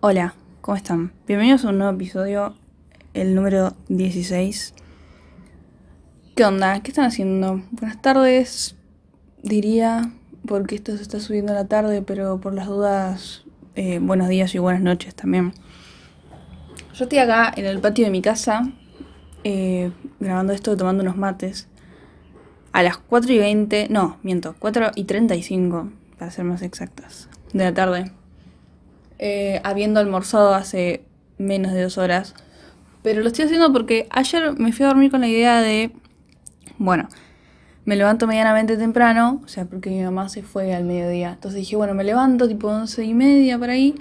Hola, ¿cómo están? Bienvenidos a un nuevo episodio, el número 16. ¿Qué onda? ¿Qué están haciendo? Buenas tardes, diría, porque esto se está subiendo a la tarde, pero por las dudas, eh, buenos días y buenas noches también. Yo estoy acá en el patio de mi casa, eh, grabando esto, tomando unos mates. A las 4 y 20, no, miento, 4 y 35, para ser más exactas, de la tarde. Eh, habiendo almorzado hace menos de dos horas. Pero lo estoy haciendo porque ayer me fui a dormir con la idea de, bueno, me levanto medianamente temprano, o sea, porque mi mamá se fue al mediodía. Entonces dije, bueno, me levanto tipo once y media por ahí.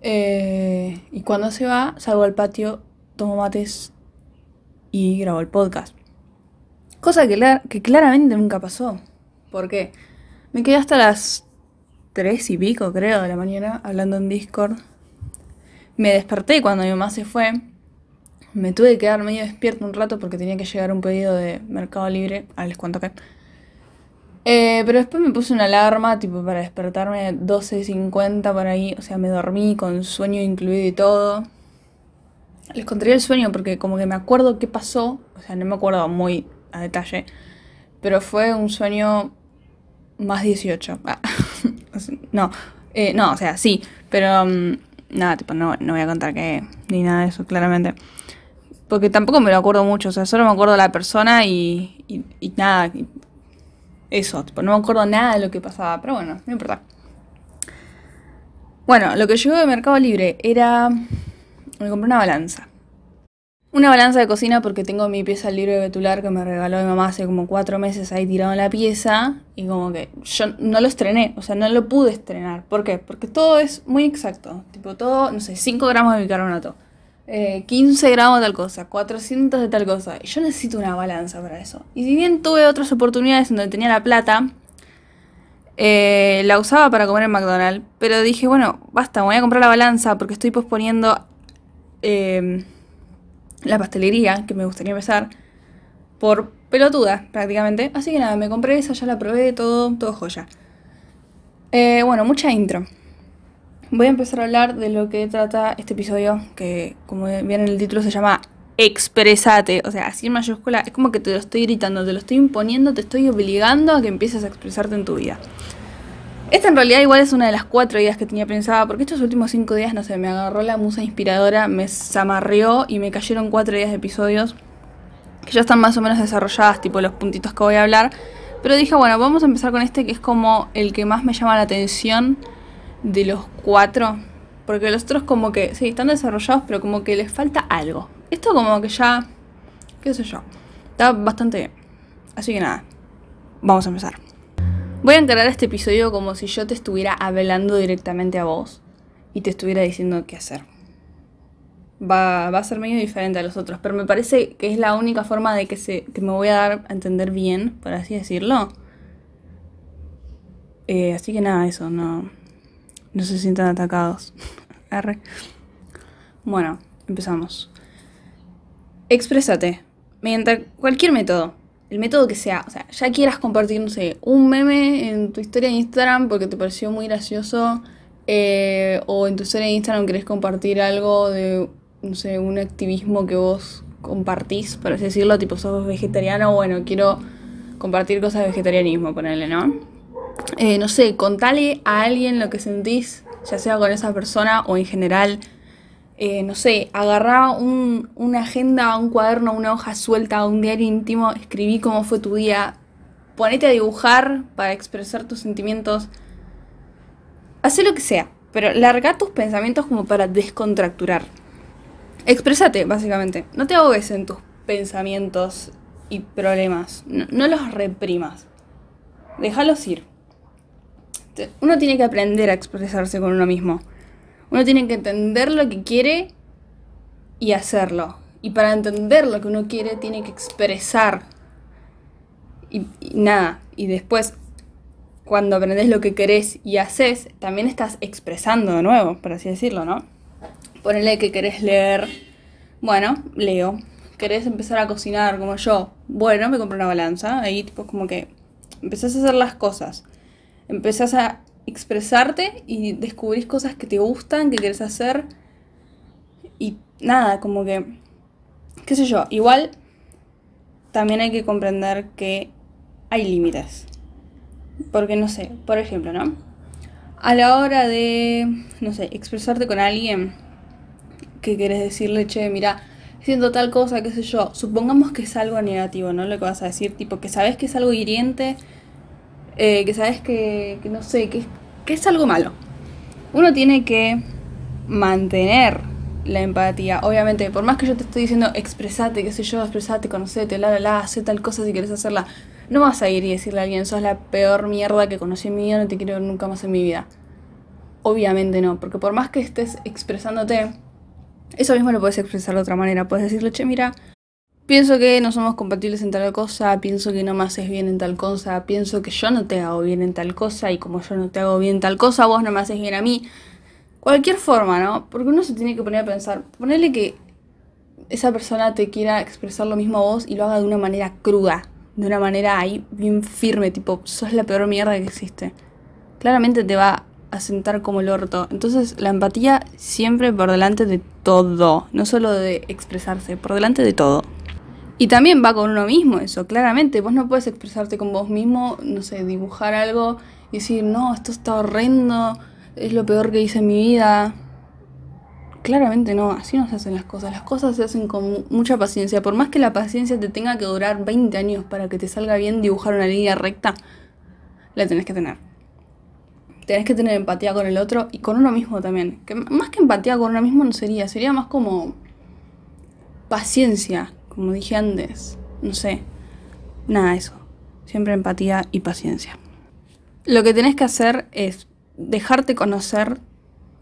Eh, y cuando se va, salgo al patio, tomo mates y grabo el podcast. Cosa que, que claramente nunca pasó. ¿Por qué? Me quedé hasta las tres y pico, creo, de la mañana, hablando en Discord. Me desperté cuando mi mamá se fue. Me tuve que quedar medio despierto un rato porque tenía que llegar un pedido de Mercado Libre. Ah, les cuento que. Eh, pero después me puse una alarma, tipo, para despertarme 12.50 por ahí. O sea, me dormí con sueño incluido y todo. Les contaría el sueño porque como que me acuerdo qué pasó. O sea, no me acuerdo muy a detalle. Pero fue un sueño más 18. Ah. No, eh, no, o sea, sí, pero um, nada, tipo, no, no voy a contar que ni nada de eso, claramente. Porque tampoco me lo acuerdo mucho, o sea, solo me acuerdo de la persona y, y, y nada, eso, tipo, no me acuerdo nada de lo que pasaba, pero bueno, no importa. Bueno, lo que llegó de Mercado Libre era... Me compré una balanza. Una balanza de cocina porque tengo mi pieza libre betular que me regaló mi mamá hace como cuatro meses ahí tirado en la pieza y como que yo no lo estrené, o sea, no lo pude estrenar. ¿Por qué? Porque todo es muy exacto. Tipo todo, no sé, 5 gramos de bicarbonato, eh, 15 gramos de tal cosa, 400 de tal cosa. Y yo necesito una balanza para eso. Y si bien tuve otras oportunidades donde tenía la plata, eh, la usaba para comer en McDonald's, pero dije, bueno, basta, voy a comprar la balanza porque estoy posponiendo... Eh, la pastelería, que me gustaría empezar, por pelotuda prácticamente. Así que nada, me compré esa, ya la probé, todo, todo joya. Eh, bueno, mucha intro. Voy a empezar a hablar de lo que trata este episodio, que como bien en el título se llama Expresate. O sea, así en mayúscula, es como que te lo estoy gritando, te lo estoy imponiendo, te estoy obligando a que empieces a expresarte en tu vida. Esta en realidad igual es una de las cuatro ideas que tenía pensada, porque estos últimos cinco días, no sé, me agarró la musa inspiradora, me zamarreó y me cayeron cuatro ideas de episodios que ya están más o menos desarrolladas, tipo los puntitos que voy a hablar. Pero dije, bueno, vamos a empezar con este que es como el que más me llama la atención de los cuatro. Porque los otros como que, sí, están desarrollados, pero como que les falta algo. Esto como que ya, qué sé yo, está bastante bien. Así que nada, vamos a empezar. Voy a encarar este episodio como si yo te estuviera hablando directamente a vos y te estuviera diciendo qué hacer. Va, a ser medio diferente a los otros, pero me parece que es la única forma de que, se, me voy a dar a entender bien, por así decirlo. Eh, así que nada, eso, no, no se sientan atacados. R. Bueno, empezamos. Exprésate mediante cualquier método el método que sea, o sea, ya quieras compartir, no sé, un meme en tu historia de Instagram porque te pareció muy gracioso, eh, o en tu historia de Instagram querés compartir algo de, no sé, un activismo que vos compartís, por así decirlo, tipo sos vegetariano, bueno, quiero compartir cosas de vegetarianismo, ponerle, ¿no? Eh, no sé, contale a alguien lo que sentís, ya sea con esa persona o en general eh, no sé, agarrá un, una agenda, un cuaderno, una hoja suelta, un diario íntimo, escribí cómo fue tu día, ponete a dibujar para expresar tus sentimientos, haz lo que sea, pero larga tus pensamientos como para descontracturar. Exprésate, básicamente. No te ahogues en tus pensamientos y problemas. No, no los reprimas. Déjalos ir. Uno tiene que aprender a expresarse con uno mismo. Uno tiene que entender lo que quiere y hacerlo. Y para entender lo que uno quiere, tiene que expresar. Y, nada. Y después, cuando aprendes lo que querés y haces, también estás expresando de nuevo, por así decirlo, ¿no? Ponele que querés leer. Bueno, leo. ¿Querés empezar a cocinar como yo? Bueno, me compro una balanza. Ahí, tipo, como que empezás a hacer las cosas. Empezás a expresarte y descubrís cosas que te gustan, que quieres hacer. Y nada, como que, qué sé yo, igual también hay que comprender que hay límites. Porque no sé, por ejemplo, ¿no? A la hora de, no sé, expresarte con alguien que quieres decirle, che, mira, siento tal cosa, qué sé yo. Supongamos que es algo negativo, ¿no? Lo que vas a decir, tipo, que sabes que es algo hiriente, eh, que sabes que, no sé, que, es algo malo. Uno tiene que mantener la empatía. Obviamente, por más que yo te estoy diciendo expresate, qué sé yo, expresate, conocete, la la la, haz tal cosa si quieres hacerla. No vas a ir y decirle a alguien, sos la peor mierda que conocí en mi vida, no te quiero nunca más en mi vida. Obviamente no, porque por más que estés expresándote, eso mismo lo puedes expresar de otra manera. Puedes decirle, che, mira, pienso que no somos compatibles en tal cosa, pienso que no me haces bien en tal cosa, pienso que yo no te hago bien en tal cosa y como yo no te hago bien en tal cosa, vos no me haces bien a mí. Cualquier forma, ¿no? Porque uno se tiene que poner a pensar, ponerle que esa persona te quiera expresar lo mismo a vos y lo haga de una manera cruda, de una manera ahí bien firme, tipo, sos la peor mierda que existe. Claramente te va a sentar como el orto. Entonces la empatía siempre por delante de todo, no solo de expresarse, por delante de todo. Y también va con uno mismo eso, claramente. Vos no puedes expresarte con vos mismo, no sé, dibujar algo y decir, no, esto está horrendo, es lo peor que hice en mi vida. Claramente no, así no se hacen las cosas. Las cosas se hacen con mucha paciencia. Por más que la paciencia te tenga que durar 20 años para que te salga bien dibujar una línea recta, la tenés que tener tenés que tener empatía con el otro y con uno mismo también. Que más que empatía con uno mismo no sería, sería más como paciencia, como dije antes. No sé. Nada, eso. Siempre empatía y paciencia. Lo que tenés que hacer es dejarte conocer,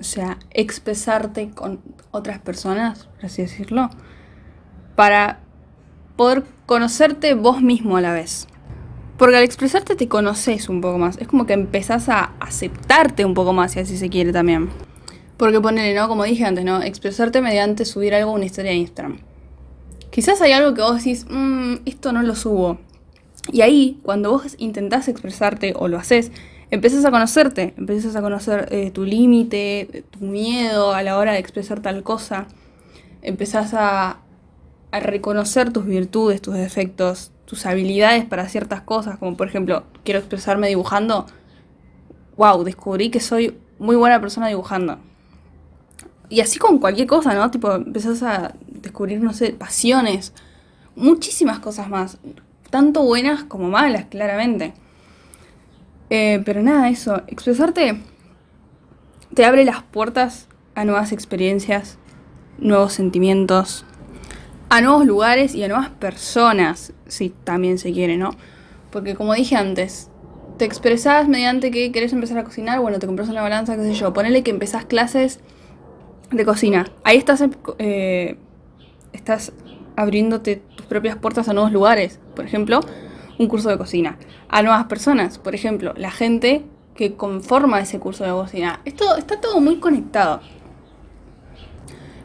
o sea, expresarte con otras personas, por así decirlo, para poder conocerte vos mismo a la vez. Porque al expresarte te conoces un poco más. Es como que empezás a aceptarte un poco más, si así se quiere también. Porque ponele, ¿no? Como dije antes, ¿no? Expresarte mediante subir algo a una historia de Instagram. Quizás hay algo que vos decís, mmm, esto no lo subo. Y ahí, cuando vos intentás expresarte o lo haces, empezás a conocerte, empezás a conocer eh, tu límite, tu miedo a la hora de expresar tal cosa, empezás a, a reconocer tus virtudes, tus defectos, tus habilidades para ciertas cosas, como por ejemplo, quiero expresarme dibujando, wow, descubrí que soy muy buena persona dibujando. Y así con cualquier cosa, ¿no? Tipo, empezás a descubrir, no sé, pasiones, muchísimas cosas más, tanto buenas como malas, claramente. Eh, pero nada, eso, expresarte te abre las puertas a nuevas experiencias, nuevos sentimientos, a nuevos lugares y a nuevas personas, si también se quiere, ¿no? Porque como dije antes, te expresás mediante que querés empezar a cocinar, bueno, te compras una balanza, qué sé yo, ponele que empezás clases de cocina. Ahí estás, eh, estás abriéndote tus propias puertas a nuevos lugares, por ejemplo, un curso de cocina, a nuevas personas, por ejemplo, la gente que conforma ese curso de cocina. Esto está todo muy conectado.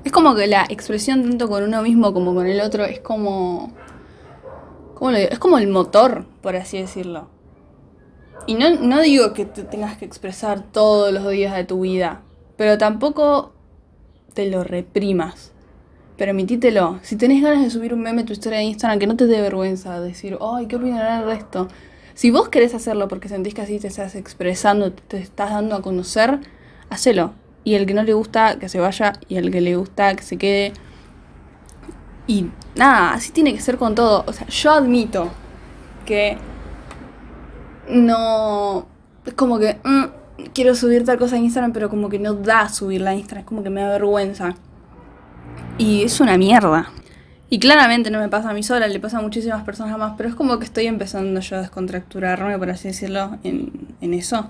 Es como que la expresión tanto con uno mismo como con el otro es como... ¿Cómo digo? Es como el motor, por así decirlo. Y no, no digo que te tengas que expresar todos los días de tu vida, pero tampoco te lo reprimas. Permitítelo. Si tenés ganas de subir un meme tu historia de Instagram, que no te dé vergüenza decir, ay, ¿qué opinarán de esto? Si vos querés hacerlo porque sentís que así te estás expresando, te estás dando a conocer, hacelo y el que no le gusta que se vaya y el que le gusta que se quede. Y nada, así tiene que ser con todo. O sea, yo admito que no... Es como que mm, quiero subir tal cosa en Instagram, pero como que no da subirla a Instagram, es como que me da vergüenza. Y es una mierda. Y claramente no me pasa a mí sola, le pasa a muchísimas personas más, pero es como que estoy empezando yo a descontracturarme, por así decirlo, en, en eso.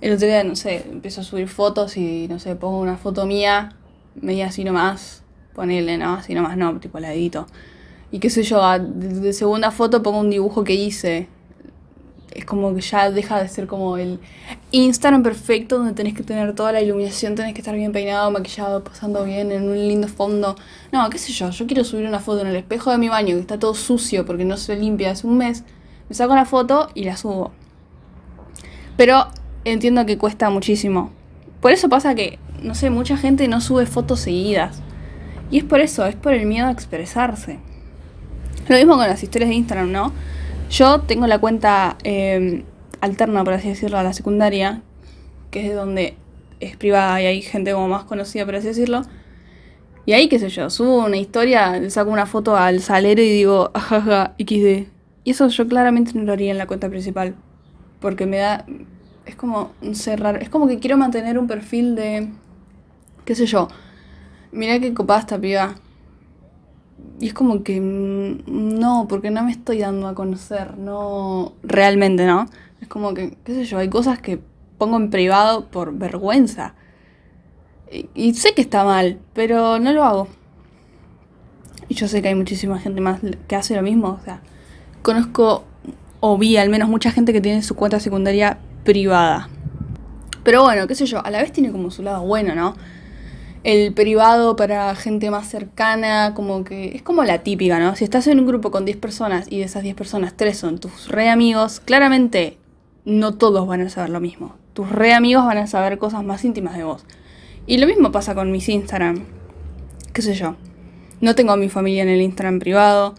El otro día, no sé, empiezo a subir fotos y, no sé, pongo una foto mía, media así nomás, ponele, ¿no? Así nomás no, tipo la edito. Y qué sé yo, de, segunda foto pongo un dibujo que hice. Es como que ya deja de ser como el Instagram perfecto donde tenés que tener toda la iluminación, tenés que estar bien peinado, maquillado, pasando bien en un lindo fondo. No, qué sé yo, yo quiero subir una foto en el espejo de mi baño que está todo sucio porque no se limpia hace un mes. Me saco una foto y la subo. Pero entiendo que cuesta muchísimo. Por eso pasa que, no sé, mucha gente no sube fotos seguidas. Y es por eso, es por el miedo a expresarse. Lo mismo con las historias de Instagram, ¿no? Yo tengo la cuenta eh, alterna, por así decirlo, a la secundaria, que es de donde es privada y hay gente como más conocida, por así decirlo. Y ahí, qué sé yo, subo una historia, le saco una foto al salero y digo, ajaja, XD. Y eso yo claramente no lo haría en la cuenta principal. Porque me da. Es como cerrar. Es como que quiero mantener un perfil de. qué sé yo. Mirá qué copada esta piba. Y es como que. mm, No, porque no me estoy dando a conocer. No. Realmente, ¿no? Es como que, qué sé yo, hay cosas que pongo en privado por vergüenza. Y, y sé que está mal, pero no lo hago. Y yo sé que hay muchísima gente más que hace lo mismo. O sea, conozco o vi al menos mucha gente que tiene su cuenta secundaria privada. Pero bueno, qué sé yo, a la vez tiene como su lado bueno, ¿no? El privado para gente más cercana, como que es como la típica, ¿no? Si estás en un grupo con 10 personas y de esas 10 personas 3 son tus re amigos, claramente no todos van a saber lo mismo. Tus re amigos van a saber cosas más íntimas de vos. Y lo mismo pasa con mis Instagram. ¿Qué sé yo? No tengo a mi familia en el Instagram privado.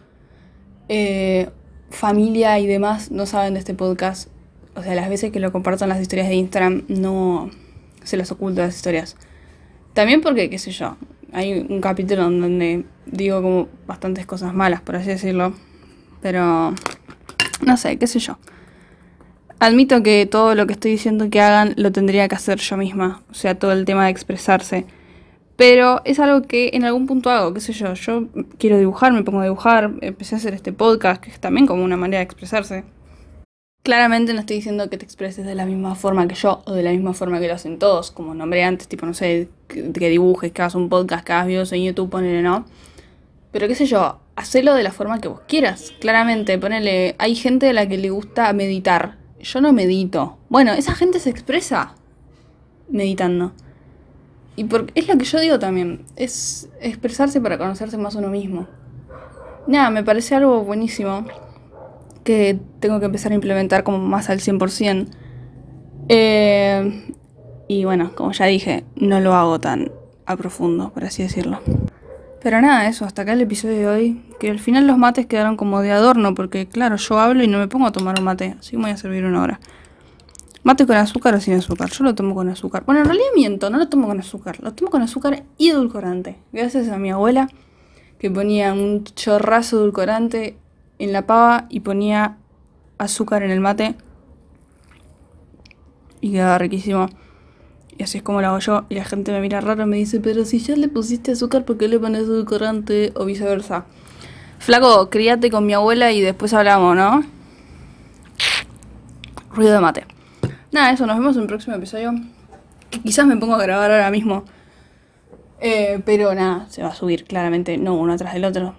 Eh, familia y demás no saben de este podcast. O sea, las veces que lo comparto en las historias de Instagram no se los oculto las historias. También porque, qué sé yo, hay un capítulo en donde digo como bastantes cosas malas, por así decirlo. Pero, no sé, qué sé yo. Admito que todo lo que estoy diciendo que hagan lo tendría que hacer yo misma. O sea, todo el tema de expresarse. Pero es algo que en algún punto hago, qué sé yo. Yo quiero dibujar, me pongo a dibujar. Empecé a hacer este podcast, que es también como una manera de expresarse. Claramente no estoy diciendo que te expreses de la misma forma que yo o de la misma forma que lo hacen todos, como nombré antes, tipo, no sé, que, que dibujes, que hagas un podcast, que hagas videos en YouTube, ponele, ¿no? Pero qué sé yo, hacelo de la forma que vos quieras. Claramente, ponele, hay gente a la que le gusta meditar. Yo no medito. Bueno, esa gente se expresa meditando. Y por, es lo que yo digo también, es expresarse para conocerse más uno mismo. Nada, me parece algo buenísimo que tengo que empezar a implementar como más al 100%. Eh, y bueno, como ya dije, no lo hago tan a profundo, por así decirlo. Pero nada, eso, hasta acá el episodio de hoy. Que al final los mates quedaron como de adorno, porque claro, yo hablo y no me pongo a tomar un mate, así me voy a servir una hora. Mate con azúcar o sin azúcar, yo lo tomo con azúcar. Bueno, en realidad miento, no lo tomo con azúcar, lo tomo con azúcar y edulcorante. Gracias a mi abuela, que ponía un chorrazo edulcorante en la pava y ponía azúcar en el mate. Y quedaba riquísimo. Y así es como lo hago yo. Y la gente me mira raro y me dice, pero si ya le pusiste azúcar, ¿por qué le pones edulcorante? O viceversa. Flaco, críate con mi abuela y después hablamos, ¿no? Ruido de mate. Nada, eso, nos vemos en el próximo episodio. Quizás me pongo a grabar ahora mismo. Eh, pero nada, se va a subir claramente, no uno atrás del otro.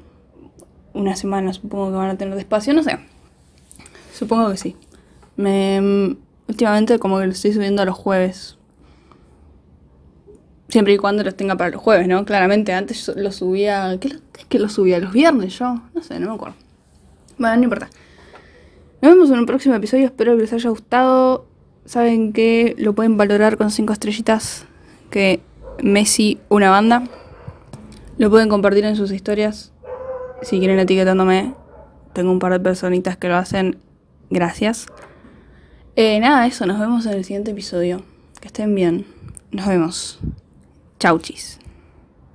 Una semana supongo que van a tener despacio, no sé. Supongo que sí. Me, últimamente como que lo estoy subiendo a los jueves. Siempre y cuando los tenga para los jueves, ¿no? Claramente, antes lo subía... ¿Qué, lo- qué es que lo subía? ¿Los viernes yo? No sé, no me acuerdo. Bueno, no importa. Nos vemos en un próximo episodio. Espero que les haya gustado. Saben que lo pueden valorar con 5 estrellitas. Que Messi, una banda. Lo pueden compartir en sus historias. Si quieren etiquetándome. Tengo un par de personitas que lo hacen. Gracias. Eh, nada, eso. Nos vemos en el siguiente episodio. Que estén bien. Nos vemos. Chau, chis.